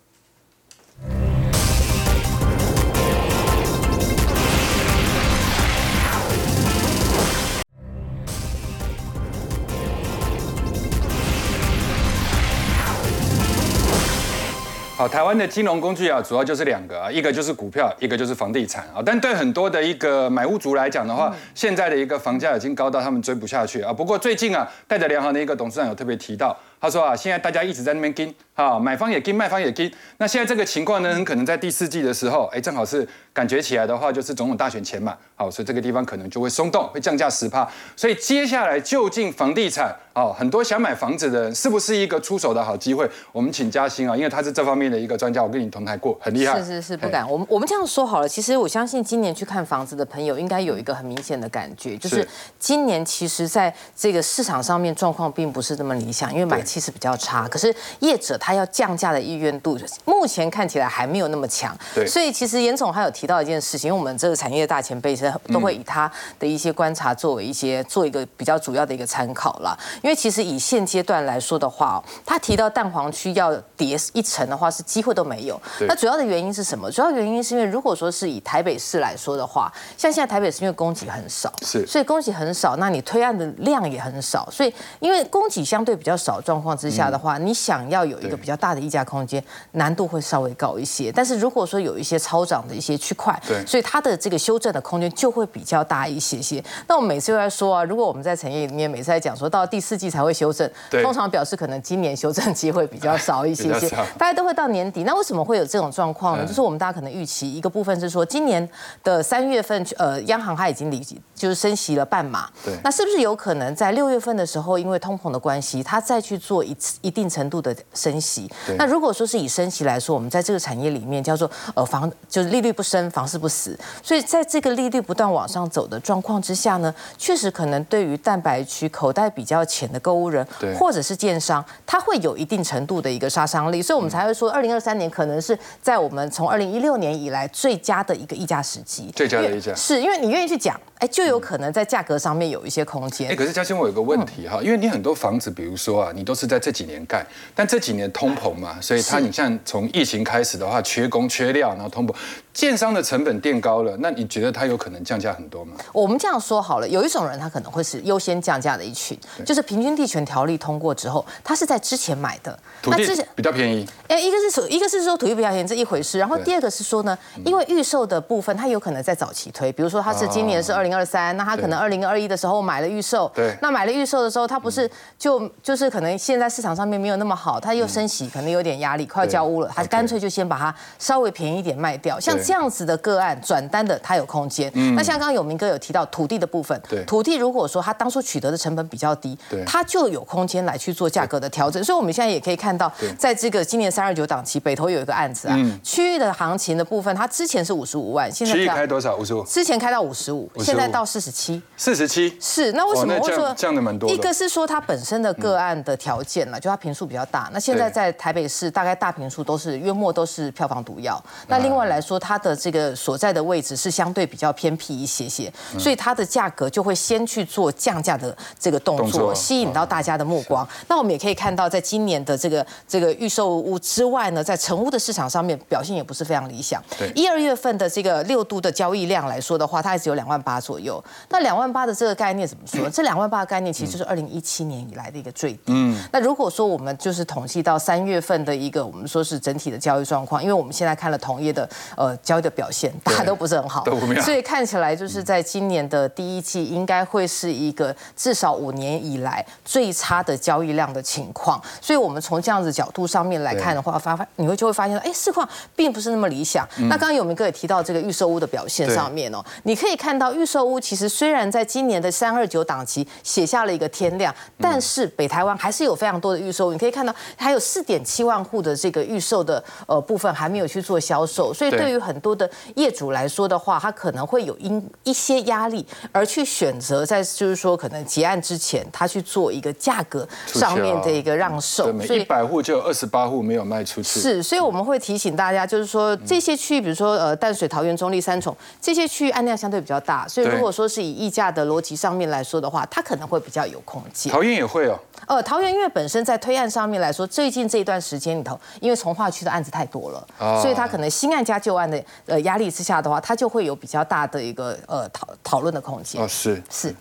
好，台湾的金融工具啊，主要就是两个啊，一个就是股票，一个就是房地产啊。但对很多的一个买屋族来讲的话，现在的一个房价已经高到他们追不下去啊。不过最近啊，戴德联行的一个董事长有特别提到，他说啊，现在大家一直在那边跟啊，买方也跟，卖方也跟。那现在这个情况呢，很可能在第四季的时候，哎，正好是感觉起来的话，就是总统大选前嘛，好，所以这个地方可能就会松动，会降价十趴。所以接下来究竟房地产哦，很多想买房子的人是不是一个出手的好机会？我们请嘉欣啊，因为他是这方面的一个专家，我跟你同台过，很厉害。是是是，不敢。我们我们这样说好了，其实我相信今年去看房子的朋友，应该有一个很明显的感觉，就是是今年其实在这个市场上面状况并不是这么理想，因为买气是比较差。可是业者他要降价的意愿度，目前看起来还没有那么强。对所以其实严总还有提到一件事情，因为我们这个产业大前辈是都会以他的一些观察作为一些做一个比较主要的一个参考啦。因为其实以现阶段来说的话、哦，他提到蛋黄区要跌一层的话，是机会都没有。对那主要的原因是什么？主要原因是因为如果说是以台北市来说的话，像现在台北市因为供给很少，是所以供给很少，那你推案的量也很少，所以因为供给相对比较少的状况之下的话，你想要有一个比较大的溢价空间，难度会稍微高一些。但是如果说有一些超涨的一些区块，对所以它的这个修正的空间就会比较大一些些。那我们每次都在说啊，如果我们在产业里面每次在讲说到第四季才会修正，对通常表示可能今年修正机会比较少一些些 [laughs] 大家都会到年底。那为什么会有这种状况呢？嗯就是我们大家可能预期一个部分是说，今年的三月份，呃，央行它已经离就是升息了半码，对那是不是有可能在六月份的时候，因为通膨的关系，它再去做一次一定程度的升息？那如果说是以升息来说，我们在这个产业里面叫做呃房就是利率不升，房市不死，所以在这个利率不断往上走的状况之下呢，确实可能对于蛋白区口袋比较浅的购物人对或者是建商，它会有一定程度的一个杀伤力，所以我们才会说，二零二三年可能是在我们从二零一六年以来最佳的一个溢价时机。最佳的溢价是因为你愿意去讲，哎，就有可能在价格上面有一些空间。哎，可是嘉欣，我有个问题哈，因为你很多房子，比如说啊，你都是在这几年盖，但这几年通膨嘛，所以它你像从疫情开始的话，缺工缺料，然后通膨，建商的成本垫高了，那你觉得他有可能降价很多吗？我们这样说好了，有一种人他可能会是优先降价的一群，就是平均地权条例通过之后，他是在之前买的，土地之前。比较便宜，哎，一个是说，一个是说土地比较便宜这一回事，然后第二个是说呢，因为预售的部分，他有可能在早期推，比如说他是今年是二零二三，那他可能二零二一的时候买了预售，对。那买了预售的时候，他不是就就是可能现在市场上面没有那么好，他又升息，可能有点压力，快要交屋了，它 OK 干脆就先把它稍微便宜一点卖掉，像对这样子的个案转单的它有空间。那像刚刚有明哥有提到土地的部分对，土地如果说他当初取得的成本比较低对，它就有空间来去做价格的调整，所以我们现在也可以看到，在这个今年三二九档期，北投有一个案子啊，区域的行情的部分，它之前是五十五万，现在区域开多少？五十五、之前开到五十五，55现在到四十七。四十七，是，那为什么会说降的蛮多的。一个是说它本身的个案的条件了，就它平数比较大。那现在在台北市，大概大平数都是约莫都是票房毒药。那另外来说，它它的这个所在的位置是相对比较偏僻一些些，所以它的价格就会先去做降价的这个动作，吸引到大家的目光。那我们也可以看到，在今年的这个这个预售屋之外呢，在成屋的市场上面表现也不是非常理想。对一二月份的这个六都的交易量来说的话，它还只有两万八左右。那两万八的这个概念怎么说？[coughs] 这两万八的概念其实就是二零一七年以来的一个最低。嗯，那如果说我们就是统计到三月份的一个我们说是整体的交易状况，因为我们现在看了同业的呃交易的表现，大家都不是很好。所以看起来就是在今年的第一季应该会是一个至少五年以来最差的交易量的情况。所以我们从这样子角度上面来看的话，发发你会就会发现，哎，市况并不是那么理想。那刚刚有明哥也提到这个预售屋的表现上面哦，你可以看到预售屋其实虽然在今年的三二九档期写下了一个天量，但是北台湾还是有非常多的预售屋，你可以看到还有四点七万户的这个预售的呃部分还没有去做销售，所以对。对于很多的业主来说的话，他可能会有因一些压力而去选择在就是说可能结案之前，他去做一个价格上面的一个让售所以。一百户就有二十八户没有卖出去。是，所以我们会提醒大家，就是说这些区域，比如说呃淡水、桃园、中立、三重这些区域案量相对比较大，所以如果说是以溢价的逻辑上面来说的话，它可能会比较有空间。桃园也会哦，呃，桃园因为本身在推案上面来说，最近这一段时间里头，因为从化区的案子太多了，哦所以它可能新案加旧案的呃压力之下的话，它就会有比较大的一个呃讨讨论的空间。哦是，是。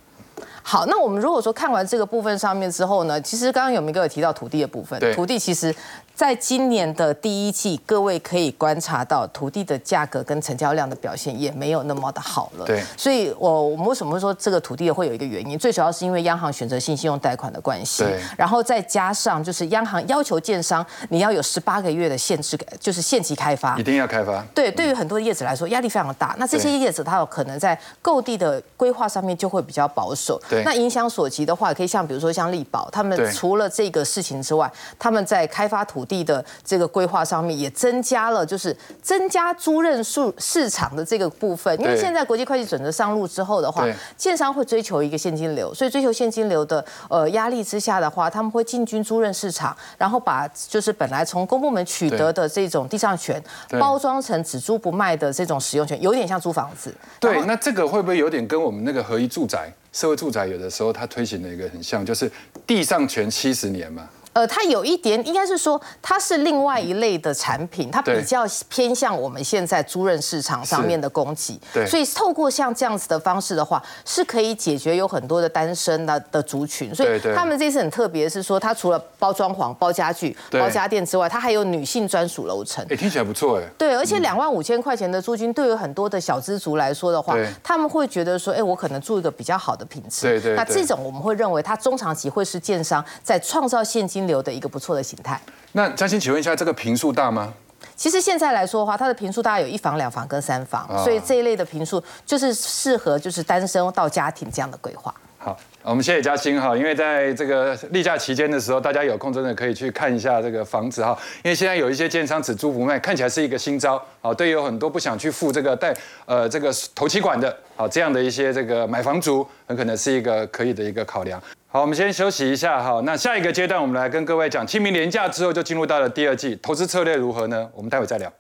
好，那我们如果说看完这个部分上面之后呢，其实刚刚有明哥有提到土地的部分对，土地其实在今年的第一季，各位可以观察到土地的价格跟成交量的表现也没有那么的好了。对所以我我们为什么会说这个土地会有一个原因？最主要是因为央行选择性信用贷款的关系对，然后再加上就是央行要求建商你要有十八个月的限制，就是限期开发一。定要开发。对，对于很多业者来说，压力非常大。那这些业者他有可能在购地的规划上面就会比较保守。对那影响所及的话，可以像比如说像力宝，他们除了这个事情之外，他们在开发土地的这个规划上面也增加了，就是增加租赁数市场的这个部分。因为现在国际会计准则上路之后的话，建商会追求一个现金流，所以追求现金流的呃压力之下的话，他们会进军租赁市场，然后把就是本来从公部门取得的这种地上权包装成只租不卖的这种使用权，有点像租房子。对，那这个会不会有点跟我们那个合一住宅、社会住宅有的时候它推行的一个很像，就是地上权七十年嘛？呃，它有一点应该是说，它是另外一类的产品，它比较偏向我们现在租赁市场上面的供给。对所以透过像这样子的方式的话，是可以解决有很多的单身的的族群。所以他们这次很特别，是说它除了包装潢、包家具、包家电之外，它还有女性专属楼层。哎，听起来不错哎。对，而且两万五千块钱的租金，对于很多的小资族来说的话，他们会觉得说，哎，我可能住一个比较好的品质。对对对那这种我们会认为，它中长期会是建商在创造现金流的一个不错的形态。那嘉欣，请问一下，这个平数大吗？其实现在来说的话，它的平数大概有一房、两房跟三房，啊所以这一类的平数就是适合就是单身到家庭这样的规划。好，我们谢谢嘉欣哈，因为在这个例假期间的时候，大家有空真的可以去看一下这个房子哈，因为现在有一些建商只租不卖，看起来是一个新招，好，对于有很多不想去付这个贷呃这个头期款的，好这样的一些这个买房族，很可能是一个可以的一个考量。好，我们先休息一下哈，那下一个阶段我们来跟各位讲清明年假之后就进入到了第二季，投资策略如何呢？我们待会再聊。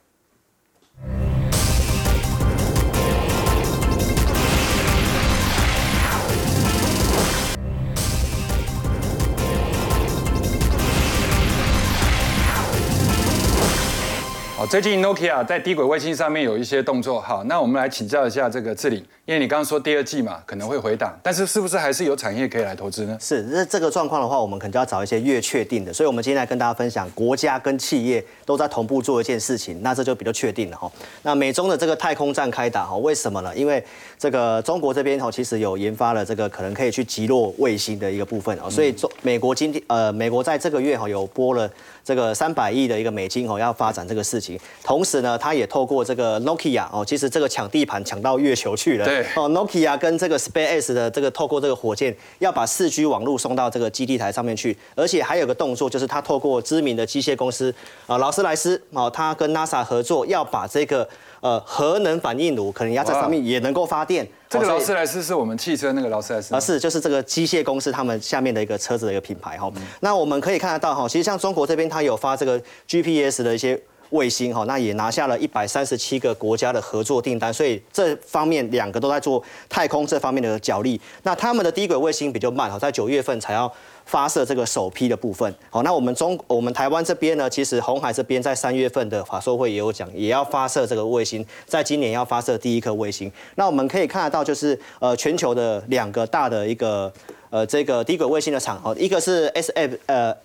好，最近 Nokia 在低轨卫星上面有一些动作。好，那我们来请教一下这个志玲，因为你刚刚说第二季嘛可能会回档，但是是不是还是有产业可以来投资呢？是，那这个状况的话，我们可能就要找一些越确定的。所以，我们今天来跟大家分享，国家跟企业都在同步做一件事情，那这就比较确定了哈。那美中的这个太空站开打哈，为什么呢？因为这个中国这边哈，其实有研发了这个可能可以去击落卫星的一个部分啊，所以中美国今天呃，美国在这个月哈有播了这个三百亿的一个美金哦，要发展这个事情。同时呢，他也透过这个 Nokia 哦，其实这个抢地盘抢到月球去了。对哦，Nokia 跟这个 SpaceX 的这个透过这个火箭要把四 G 网络送到这个基地台上面去，而且还有个动作就是他透过知名的机械公司啊劳斯莱斯哦，他跟 NASA 合作要把这个呃核能反应炉可能压在上面也能够发电。这个劳斯莱斯是我们汽车那个劳斯莱斯吗啊，是，就是这个机械公司他们下面的一个车子的一个品牌哈。那我们可以看得到哈，其实像中国这边它有发这个 GPS 的一些卫星哈，那也拿下了一百三十七个国家的合作订单，所以这方面两个都在做太空这方面的角力。那他们的低轨卫星比较慢哈，在九月份才要。发射这个首批的部分，好，那我们中我们台湾这边呢，其实红海这边在三月份的法说会也有讲，也要发射这个卫星，在今年要发射第一颗卫星。那我们可以看得到，就是呃全球的两个大的一个呃这个低轨卫星的厂，哦，一个是 S F 呃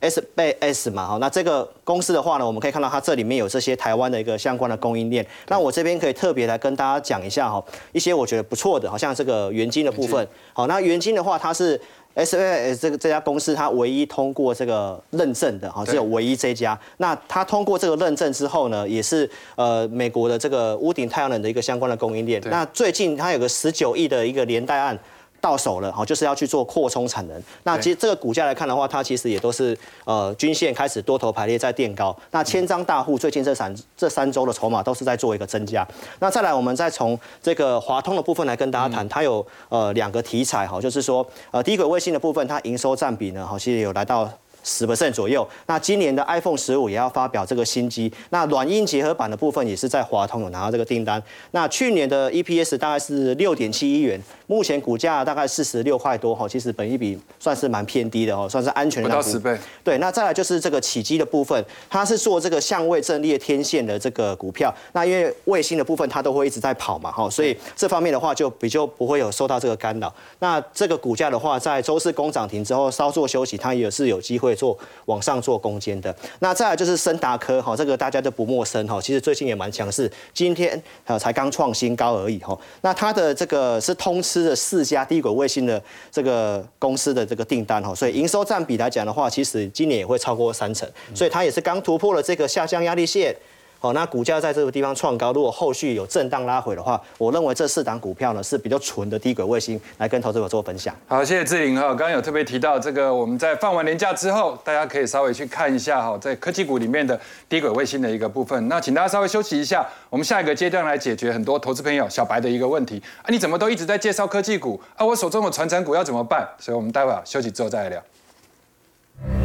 SBS 嘛，好，那这个公司的话呢，我们可以看到它这里面有这些台湾的一个相关的供应链。那我这边可以特别来跟大家讲一下哈，一些我觉得不错的，好像这个元晶的部分，好，那元晶的话它是。S A S 这个这家公司，它唯一通过这个认证的，哈，只有唯一这家。那它通过这个认证之后呢，也是呃美国的这个屋顶太阳能的一个相关的供应链。那最近它有个十九亿的一个连带案。到手了，好，就是要去做扩充产能。那其实这个股价来看的话，它其实也都是呃均线开始多头排列在垫高。那千张大户最近这三这三周的筹码都是在做一个增加。那再来，我们再从这个华通的部分来跟大家谈，它有呃两个题材哈，就是说呃低轨卫星的部分，它营收占比呢，好，其实有来到。十 percent 左右。那今年的 iPhone 十五也要发表这个新机，那软硬结合版的部分也是在华通有拿到这个订单。那去年的 EPS 大概是六点七亿元，目前股价大概四十六块多哈，其实本一比算是蛮偏低的哦，算是安全的。不到十倍。对，那再来就是这个起机的部分，它是做这个相位阵列天线的这个股票。那因为卫星的部分它都会一直在跑嘛哈，所以这方面的话就比较不会有受到这个干扰。那这个股价的话，在周四工涨停之后稍作休息，它也是有机会做往上做攻坚的。那再来就是森达科哈，这个大家都不陌生哈，其实最近也蛮强势，今天呃才刚创新高而已哈。那它的这个是通吃的四家低轨卫星的这个公司的这个订单哈，所以营收占比来讲的话，其实今年也会超过三成，所以它也是刚突破了这个下降压力线。好，那股价在这个地方创高，如果后续有震荡拉回的话，我认为这四档股票呢是比较纯的低轨卫星，来跟投资者做分享。好，谢谢志玲哈，刚刚有特别提到这个，我们在放完年假之后，大家可以稍微去看一下哈，在科技股里面的低轨卫星的一个部分。那请大家稍微休息一下，我们下一个阶段来解决很多投资朋友小白的一个问题啊，你怎么都一直在介绍科技股啊？我手中的传承股要怎么办？所以我们待会儿休息之后再来聊。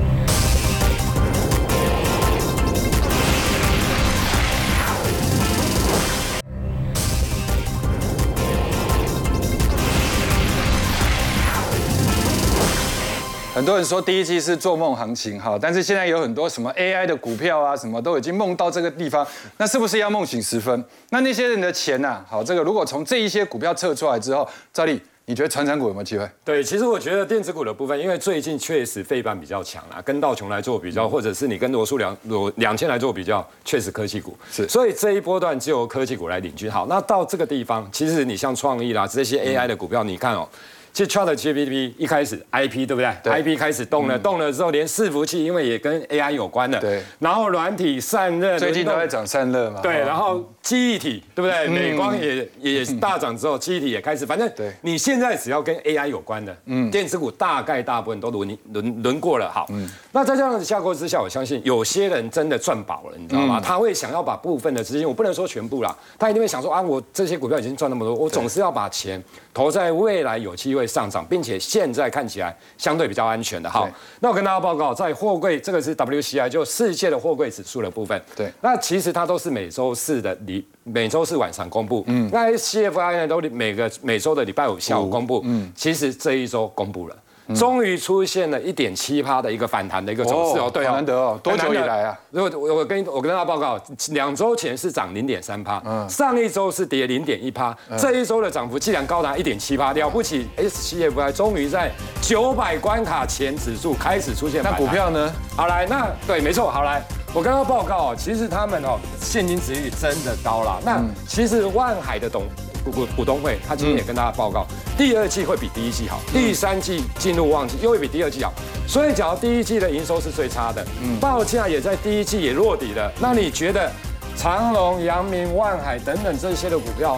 很多人说第一季是做梦行情哈，但是现在有很多什么 AI 的股票啊，什么都已经梦到这个地方，那是不是要梦醒时分？那那些人的钱呢？好，这个如果从这一些股票测出来之后，赵丽，你觉得传承股有没有机会？对，其实我觉得电子股的部分，因为最近确实费半比较强啊，跟道琼来做比较，或者是你跟罗素两罗两千来做比较，确实科技股是，所以这一波段就由科技股来领军。好，那到这个地方，其实你像创意啦这些 AI 的股票，你看哦。其实 Chat GPT 一开始 IP 对不对？IP 开始动了，动了之后连伺服器，因为也跟 AI 有关的。对。然后软体散热，最近都在涨散热嘛。对。然后记忆体对不对？美光也也大涨之后，记忆体也开始。反正对。你现在只要跟 AI 有关的，嗯，电子股大概大部分都轮轮轮过了。好。嗯。那在这样的架构之下，我相信有些人真的赚饱了，你知道吗？他会想要把部分的资金，我不能说全部啦，他一定会想说啊，我这些股票已经赚那么多，我总是要把钱投在未来有机会上涨，并且现在看起来相对比较安全的。哈，那我跟大家报告，在货柜这个是 WCI 就世界的货柜指数的部分。对，那其实它都是每周四的礼，每周四晚上公布。嗯，那 CFI 呢都每个每周的礼拜五下午公布。嗯，其实这一周公布了。终于出现了一点七趴的一个反弹的一个走势哦，对啊，难得哦，多久以来啊？如果我我跟我跟大家报告，两周前是涨零点三趴，上一周是跌零点一趴，这一周的涨幅竟然高达一点七趴，了不起！SCFI 终于在九百关卡前指数开始出现那股票呢？好来，那对，没错，好来，我刚刚报告哦，其实他们哦现金值率真的高了。那其实万海的董。股股东会，他今天也跟大家报告，第二季会比第一季好，第三季进入旺季又会比第二季好，所以假如第一季的营收是最差的，报价也在第一季也落底了，那你觉得长隆、阳明、万海等等这些的股票